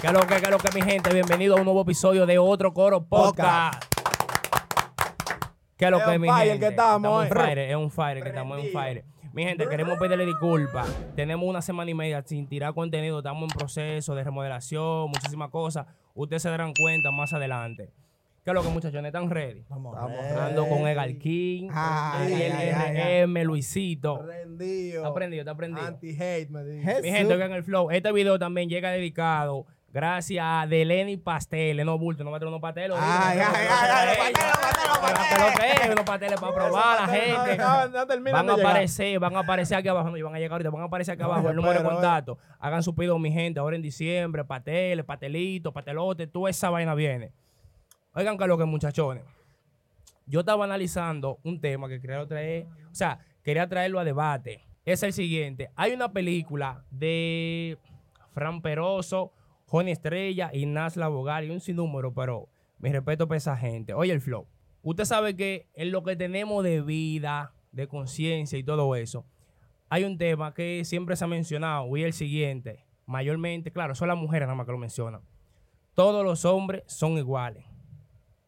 ¿Qué es lo que, qué es lo que, mi gente? Bienvenido a un nuevo episodio de otro Coro Podcast. ¿Qué es lo Es que, un mi fire gente? que estamos, en eh. fire, es un fire que estamos en un fire. Mi gente, queremos pedirle disculpas. Tenemos una semana y media sin tirar contenido. Estamos en proceso de remodelación, muchísimas cosas. Ustedes se darán cuenta más adelante. ¿Qué es lo que, muchachones? ¿Están ready? Estamos Ando con Egal King, Ay, Ariel ay, ay, RM, Luisito. Rendido. ¿Está prendido? ¿Está prendido? Anti-hate, me dice. Mi gente, oigan el flow. Este video también llega dedicado gracias a Deleni Pasteles. No, bulto, no traer unos pasteles. Ay, ay, ay, ay, pasteles, unos pasteles para probar a la gente. Van a aparecer, van a aparecer aquí abajo, no, y van a llegar ahorita, van a aparecer aquí abajo el número de eh. contacto. Hagan su pedido, mi gente, ahora en diciembre, pasteles, pastelitos, pastelotes, toda esa vaina viene. Oigan, que lo que muchachones. Yo estaba analizando un tema que quería traer, o sea, quería traerlo a debate. Es el siguiente. Hay una película de Fran Peroso, Joni Estrella, Ignacio Bogar y un sinnúmero, pero mi respeto para esa gente. Oye, el flow. Usted sabe que en lo que tenemos de vida, de conciencia y todo eso, hay un tema que siempre se ha mencionado y es el siguiente. Mayormente, claro, son las mujeres nada más que lo mencionan. Todos los hombres son iguales.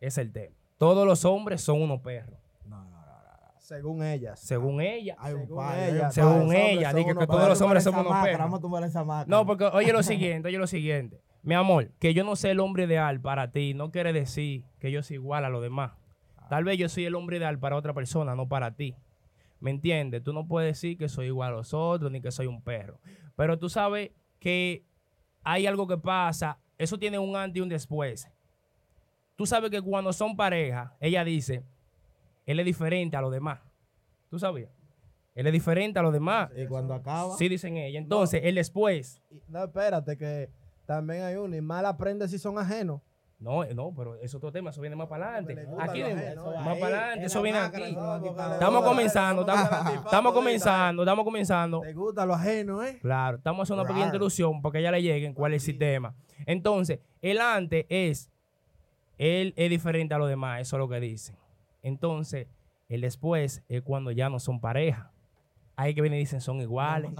Es el tema. Todos los hombres son unos perros. No, no, no, no, no. Según ellas. Según ella. Hay un Según ella. Según ella, dije que todos los hombres somos unos perros. máquina, Vamos a tumbar esa máquina. No, porque oye lo siguiente, oye lo siguiente. Mi amor, que yo no sea el hombre ideal para ti no quiere decir que yo soy igual a los demás. Tal vez yo soy el hombre ideal para otra persona, no para ti. ¿Me entiendes? Tú no puedes decir que soy igual a los otros ni que soy un perro. Pero tú sabes que hay algo que pasa, eso tiene un antes y un después. Tú sabes que cuando son pareja, ella dice, él es diferente a los demás. ¿Tú sabías? Él es diferente a los demás. Y cuando acaba. Sí, dicen ella. Entonces, el después. Y- No, espérate, que también hay uno. Y mal aprende si son ajenos. No, eh, no, pero es otro tema, eso viene más para adelante. Aquí lo viene, ajeno, más ahí, para adelante, eso viene aquí. Estamos comenzando, estamos, comenzando, estamos comenzando. Te gusta lo ajeno, ¿eh? Claro, estamos haciendo una pequeña introducción para que ya le lleguen cuál es el sistema. Entonces, el antes es, él es diferente a los demás, eso es lo que dicen. Entonces, el después es cuando ya no son pareja. Ahí que vienen y dicen son iguales.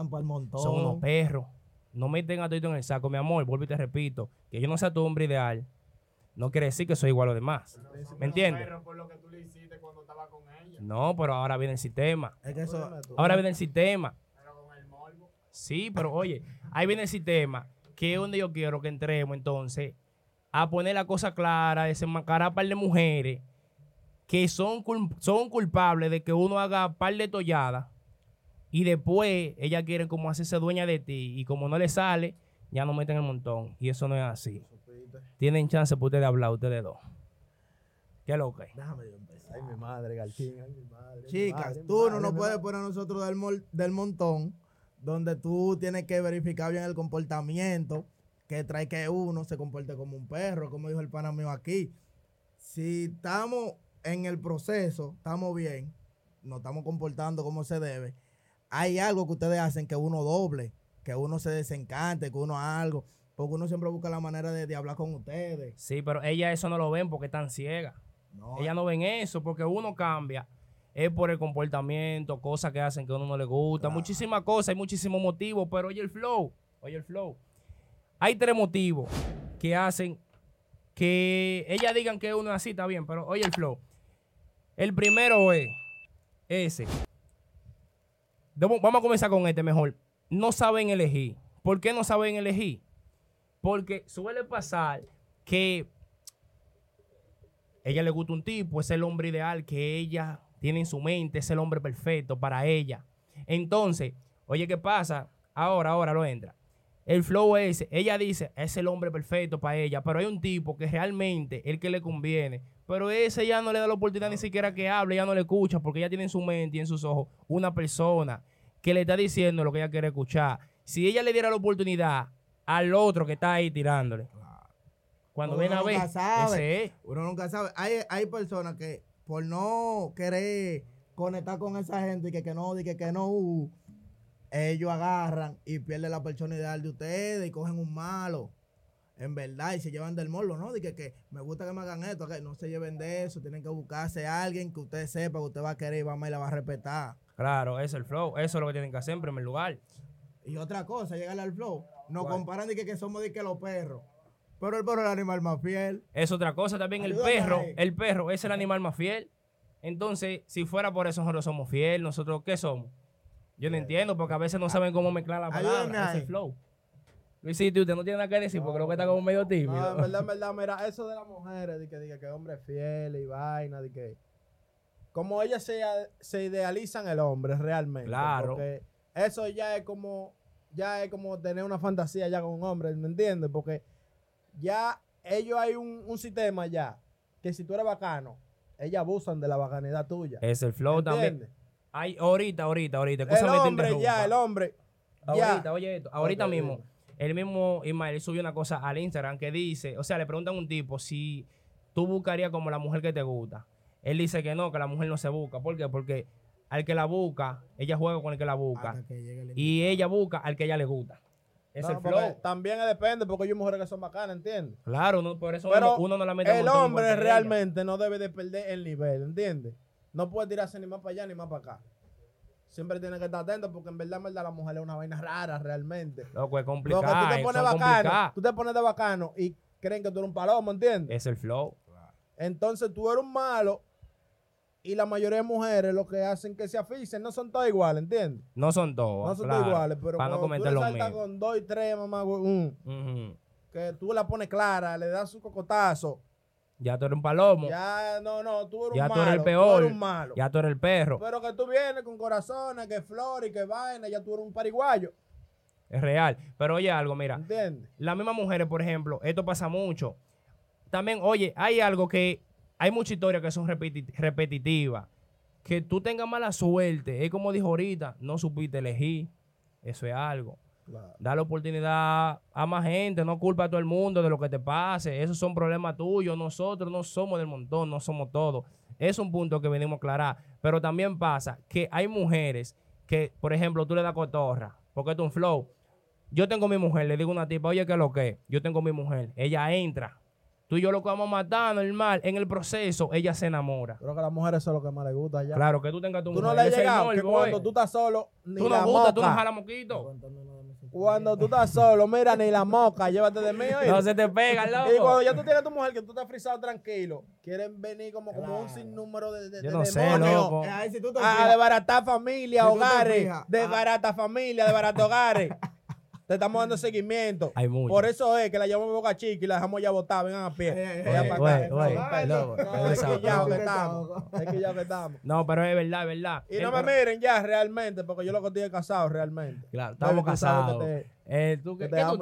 Son unos perros. No meten a todo en el saco, mi amor. Vuelvo y te repito, que yo no sea tu hombre ideal, no quiere decir que soy igual a los demás. ¿Me entiendes? No, pero ahora viene el sistema. Es que eso. Ahora viene el sistema. pero con el morbo. Sí, pero oye, ahí viene el sistema, que es donde yo quiero que entremos entonces a poner la cosa clara, desenmascarar a par de mujeres que son, cul- son culpables de que uno haga par de tolladas y después ellas quieren como hacerse dueña de ti y como no le sale, ya no meten el montón. Y eso no es así. Tienen chance por ustedes hablar, ustedes dos. ¿Qué es lo que? Déjame yo empezar. Ay, mi madre, Galchín. Ay, mi madre. mi Chicas, madre, tú no madre, nos mi puedes poner a nosotros del, mol- del montón, donde tú tienes que verificar bien el comportamiento, que trae que uno se comporte como un perro, como dijo el pana mío aquí. Si estamos en el proceso, estamos bien, nos estamos comportando como se debe, hay algo que ustedes hacen que uno doble, que uno se desencante, que uno algo, porque uno siempre busca la manera de, de hablar con ustedes. Sí, pero ellas eso no lo ven porque están ciegas. No, Ellas no ven eso porque uno cambia. Es por el comportamiento, cosas que hacen que a uno no le gusta, Claro. muchísimas cosas, hay muchísimos motivos, pero oye el flow, oye el flow. Hay tres motivos que hacen que ellas digan que uno es así, está bien, pero oye el flow. El primero es ese. Vamos a comenzar con este mejor. No saben elegir. ¿Por qué no saben elegir? Porque suele pasar que ella le gusta un tipo, es el hombre ideal que ella tiene en su mente, es el hombre perfecto para ella. Entonces, oye, ¿qué pasa? Ahora, ahora lo entra. El flow es, ella dice, es el hombre perfecto para ella, pero hay un tipo que realmente el que le conviene, pero ese ya no le da la oportunidad ni siquiera que hable, ya no le escucha, porque ella tiene en su mente y en sus ojos una persona que le está diciendo lo que ella quiere escuchar. Si ella le diera la oportunidad al otro que está ahí tirándole, cuando Uno ven a nunca ver, sabe. ese es. Uno nunca sabe. Hay, hay personas que por no querer conectar con esa gente y que, que no, y que, que no, uh, ellos agarran y pierden la personalidad de ustedes y cogen un malo. En verdad, y se llevan del morbo, ¿no? De que, que me gusta que me hagan esto, que no se lleven de eso, tienen que buscarse a alguien que usted sepa que usted va a querer y va a y la va a respetar. Claro, ese es el flow. Eso es lo que tienen que hacer en primer lugar. Y otra cosa, llegarle al flow. Nos ¿Cuál? comparan de que, que somos de que los perros. Pero el perro es el animal más fiel. Es otra cosa también. El perro, el perro es el animal más fiel. Entonces, si fuera por eso nosotros somos fiel, nosotros, ¿qué somos? Yo no entiendo, porque a veces no saben cómo mezclar la palabra, ese ahí. flow. Luisito, usted no tiene nada que decir, porque creo que está como medio tímido. No, en verdad, en verdad, mira, eso de las mujeres, de que diga que hombre es fiel y vaina, de que. Como ellas se, se idealizan el hombre realmente. Claro. Porque eso ya es como. Ya es como tener una fantasía ya con un hombre, ¿me entiendes? Porque ya ellos hay un, un sistema ya. Que si tú eres bacano, ellas abusan de la bacanidad tuya. Es el flow también. Hay, ahorita, ahorita, ahorita. El hombre ya, el hombre. Ya. Ahorita, oye esto, ahorita mismo. El mismo Ismael subió una cosa al Instagram que dice, o sea, le preguntan a un tipo si tú buscarías como la mujer que te gusta. Él dice que no, que la mujer no se busca. ¿Por qué? Porque al que la busca, ella juega con el que la busca. Que el Y ella busca al que ella le gusta. Es No, el flow. También depende, porque hay mujeres que son bacanas, ¿entiendes? Claro, no, por eso Pero uno, uno no la mete El hombre realmente no debe de perder el nivel, ¿entiendes? No puede tirarse ni más para allá ni más para acá. Siempre tiene que estar atento porque en verdad, en verdad la mujer es una vaina rara realmente. ella. Loco, es Porque complicado. tú te pones bacano, complicadas. tú te pones de bacano y creen que tú eres un palomo, ¿entiendes? Es el flow. Entonces tú eres un malo y la mayoría de mujeres lo que hacen que se aficen no son todas iguales, ¿entiendes? No son todos. No son claro, todas iguales, pero Para cuando tú le saltas con dos y tres, mamá, mm, que tú la pones clara, le das su cocotazo, Ya tú eres un palomo. ya, no, no, tú eres Ya un tú malo. eres el peor. eres un malo. Ya tú eres el perro. Pero que tú vienes con corazones, que flores, que vaina, ya tú eres un pariguayo. Es real. Pero oye algo, mira. ¿Entiendes? Las mismas mujeres, por ejemplo, esto pasa mucho. También, oye, hay algo que. Hay muchas historias que son repeti- repetitivas. Que tú tengas mala suerte. Es como dijo ahorita, no supiste elegir. Eso es algo. Dale oportunidad a más gente, no culpa a todo el mundo de lo que te pase. Esos son problemas tuyos. Nosotros no somos del montón, no somos todos. Es un punto que venimos a aclarar. Pero también pasa que hay mujeres que, por ejemplo, tú le das cotorra, porque es un flow. Yo tengo mi mujer, le digo a una tipa, oye, ¿qué es lo que? Yo tengo mi mujer. Ella entra. Tú y yo lo que vamos a matar, normal. En el proceso, ella se enamora. Creo que a las mujeres eso es lo que más les gusta ya. Claro, que tú tengas tu Tú no mujer. le has llegado, que cuando tú estás solo, ni Tú la no gustas, tú no moca. jalas moquito. Cuando tú estás solo, mira, ni la moca, llévate de mí. No se te pega, loco. y cuando ya tú tienes tu mujer, que tú estás frisado tranquilo, quieren venir como, como un sinnúmero de, de, Yo de no sé, demonios. loco. Si tú te A desbaratar familia, Si hogares. fijas, Desbaratar familia, desbaratar hogares. Te estamos dando seguimiento. Hay mucho. Por eso es que la llevamos Boca Chica y la dejamos ya botada, vengan a pie. Eh, eh, No, no, es que ya que estamos. Es que ya que estamos. No, pero es verdad, es verdad. Y El no me miren ya realmente, porque yo lo que estoy es casado realmente. Claro, estamos casados. Te- Eh, ¿tú, ¿Qué, qué estás?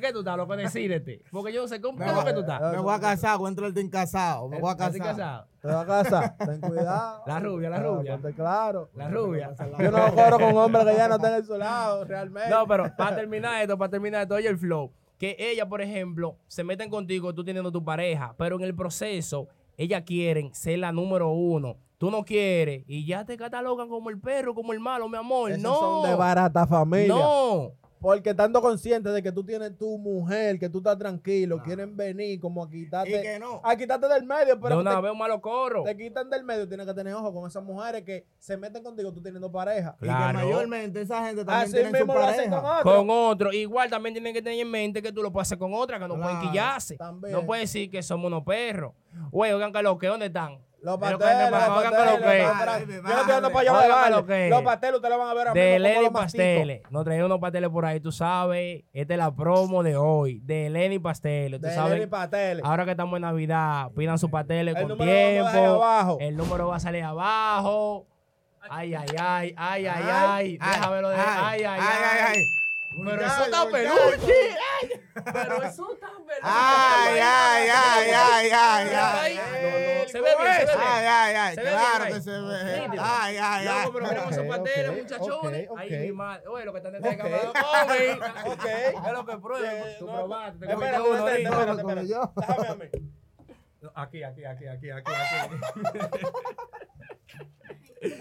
¿qué tú estás? Loco, decídete. Porque yo no sé, ¿cómo, ¿qué es Me lo que tú estás? Me voy a casar, voy a entrar en casado. Me voy a ¿Estás casar. casado? Te vas a casar, ten cuidado. La rubia, la rubia. ponte claro. La rubia. Yo no corro con hombres que ya no estén en su lado, realmente. No, pero para terminar esto, para terminar esto, oye el flow. Que ella, por ejemplo, se meten contigo, tú teniendo tu pareja, pero en el proceso, ellas quieren ser la número uno. Tú no quieres y ya te catalogan como el perro, como el malo, mi amor. Esos no. son de barata familia. no. Porque estando consciente de que tú tienes tu mujer, que tú estás tranquilo, Claro. quieren venir como a Y quitarte, que no. a quitarte del medio, pero te, vez un malo corro. te quitan del medio, tienes que tener ojo con esas mujeres que se meten contigo tú teniendo pareja. Y que Claro. mayormente esa gente también Así tiene su mismo lo hacen con pareja. otros. Con otro. Igual también tienen que tener en mente que tú lo puedes hacer con otra, que no pueden Claro, quillarse. también. No puedes decir que somos unos perros. Güey, oigan, Carlos, ¿qué dónde están? Los pasteles, los pasteles, Yo no estoy dando para allá. Los pasteles ustedes van a ver a De Lenny. Pasteles. Nos trajeron unos pasteles por ahí, tú sabes. Esta es la promo de hoy. De Lenny Pasteles. Tú De. Lenny Pasteles. Ahora que estamos en Navidad, pidan sus pasteles El con tiempo. abajo. El número va a salir abajo. Ay, ay, ay, ay, ay, ay. Ay, Déjame lo de. Ay, ay, ay. Pero eso está peluche. Pero eso está peluche. Ay, ay, ay, ay, ay, ay. Se ve bien, se ve bien. Ay, ay, ay, Se ve claro bien que ahí. se ve. Ay, ay, ay. pero miremos esos Ok, pasteles, ok, muchachones. ok. mi madre. Oye, lo que están detrás de cámara. Ok. Es lo que pruebas. Eh, Tú probaste, te espérate, espérate, espérate. Déjame a mí. Aquí, aquí, aquí, aquí, aquí, aquí.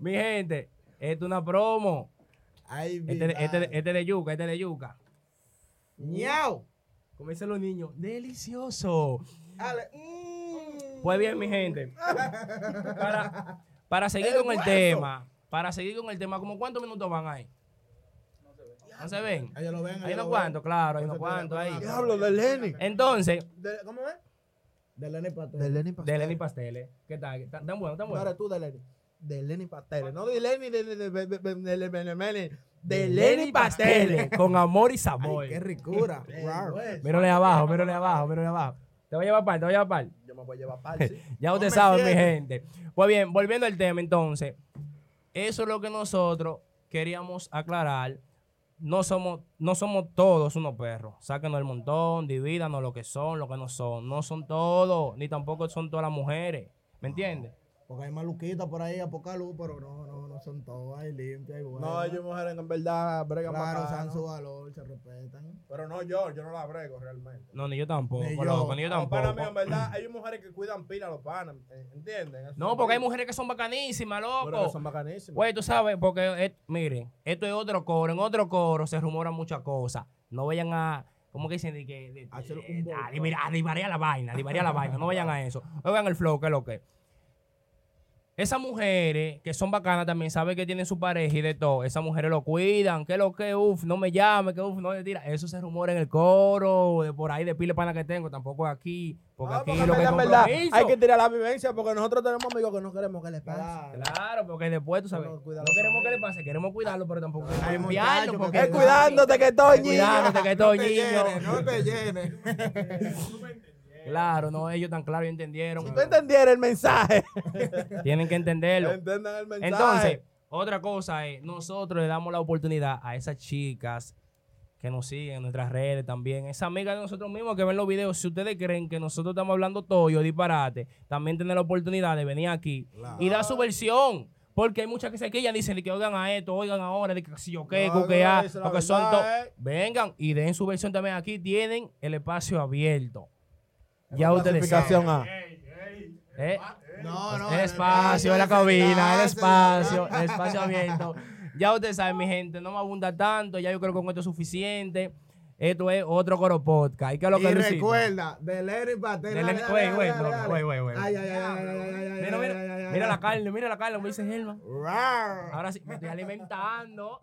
Mi gente, esto es una promo. Ay, Este, este, este de yuca, este de yuca. Ñau. Como dicen los niños, delicioso. Ale. Mm. Pues bien, mi gente, para, para seguir El con el hueso. tema, para seguir con el tema, ¿como cuántos minutos van ahí? ¿No se ven? Ellos lo ven. Hay ellos unos cuantos, claro, hay unos cuantos ahí. Diablo, de Lenny. Entonces, De- ¿Cómo es? De Lenny Pastel. De Lenny de Pastel. Lenny Pasteles. ¿Qué tal? ¿Tan tan bueno, tan No bueno? eres tú de Lenny de Lenny Pasteles. No de Lenny, de, de, de, de Lenny Pasteles. Con amor y sabor. Qué ricura. wow. Mírale abajo, mírale abajo, mírale abajo. Te voy a llevar par, te voy a llevar par. Yo me voy a llevar par, sí. ya usted sabe, mi gente. Pues bien, volviendo al tema, entonces. Eso es lo que nosotros queríamos aclarar. No somos, no somos todos unos perros. Sáquenos el montón, divídanos lo que son, lo que no son. No son todos, ni tampoco son todas las mujeres. ¿Me entiendes? Porque hay maluquitas por ahí a poca luz, pero no, no, no son todos. Hay limpias, hay buenas. No, ellos mujeres en verdad bregan Claro, bacano. usan su valor, se respetan. Pero no yo, yo no la brego realmente. No, ni yo tampoco, Ni yo. loco, ni yo Los panas míos, tampoco. en verdad, hay mujeres que cuidan pila a los panas, eh, ¿entienden? Eso No, porque hay mujeres que son bacanísimas, Pero que loco. son bacanísimas. Güey, tú sabes, porque, eh, miren, esto es otro coro. En otro coro se rumoran muchas cosas. No vayan a, ¿cómo que dicen? De que, de- a divar- a divarear la vaina, a divarear la vaina. No vayan a eso. Oigan el flow, que es lo que. Esas mujeres que son bacanas también saben que tienen su pareja y de todo. Esas mujeres lo cuidan. Que lo que, uff, no me llame, que uff, no me tira. Eso se rumora en el coro, de por ahí, de pile pana que tengo. Tampoco aquí. Porque No, aquí porque lo que es verdad, hay que tirar la vivencia porque nosotros tenemos amigos que no queremos que les pase. Claro, porque después, tú sabes, No, queremos que le pase, queremos cuidarlo, pero tampoco queremos porque Es cuidándote que estoy niño. cuidándote que estoy no te niño. llenes, no te llenes. Claro, no, ellos tan claro entendieron. Si tú entendieras el mensaje, Tienen que entenderlo. entendan el mensaje. Entonces, otra cosa es, nosotros le damos la oportunidad a esas chicas que nos siguen en nuestras redes también, esas amigas de nosotros mismos que ven los videos, si ustedes creen que nosotros estamos hablando todo y disparate, también tienen la oportunidad de venir aquí y dar su versión. Porque hay muchas que se quillan, dicen que oigan a esto, oigan ahora, de que si yo qué, No, que no, a, esa es la lo que son eh. Vengan y den su versión también aquí. Tienen el espacio abierto. Ya saben. A. ¿eh? No, no. El espacio, la cabina, el espacio, el espacio abierto. Ya ustedes saben, mi gente, no me abunda tanto. Ya yo creo que con esto es suficiente. Esto es otro coro podcast. ¿Y qué es lo que Y recuerda, de Lenny- dale, güey, güey, güey, güey, güey. Ay, ay, ay, ay, ay, ay, ay, Mira, ay, mira, ay, ay, mira ay. la carne, mira la carne, como dice Germán. Ahora sí, me estoy alimentando.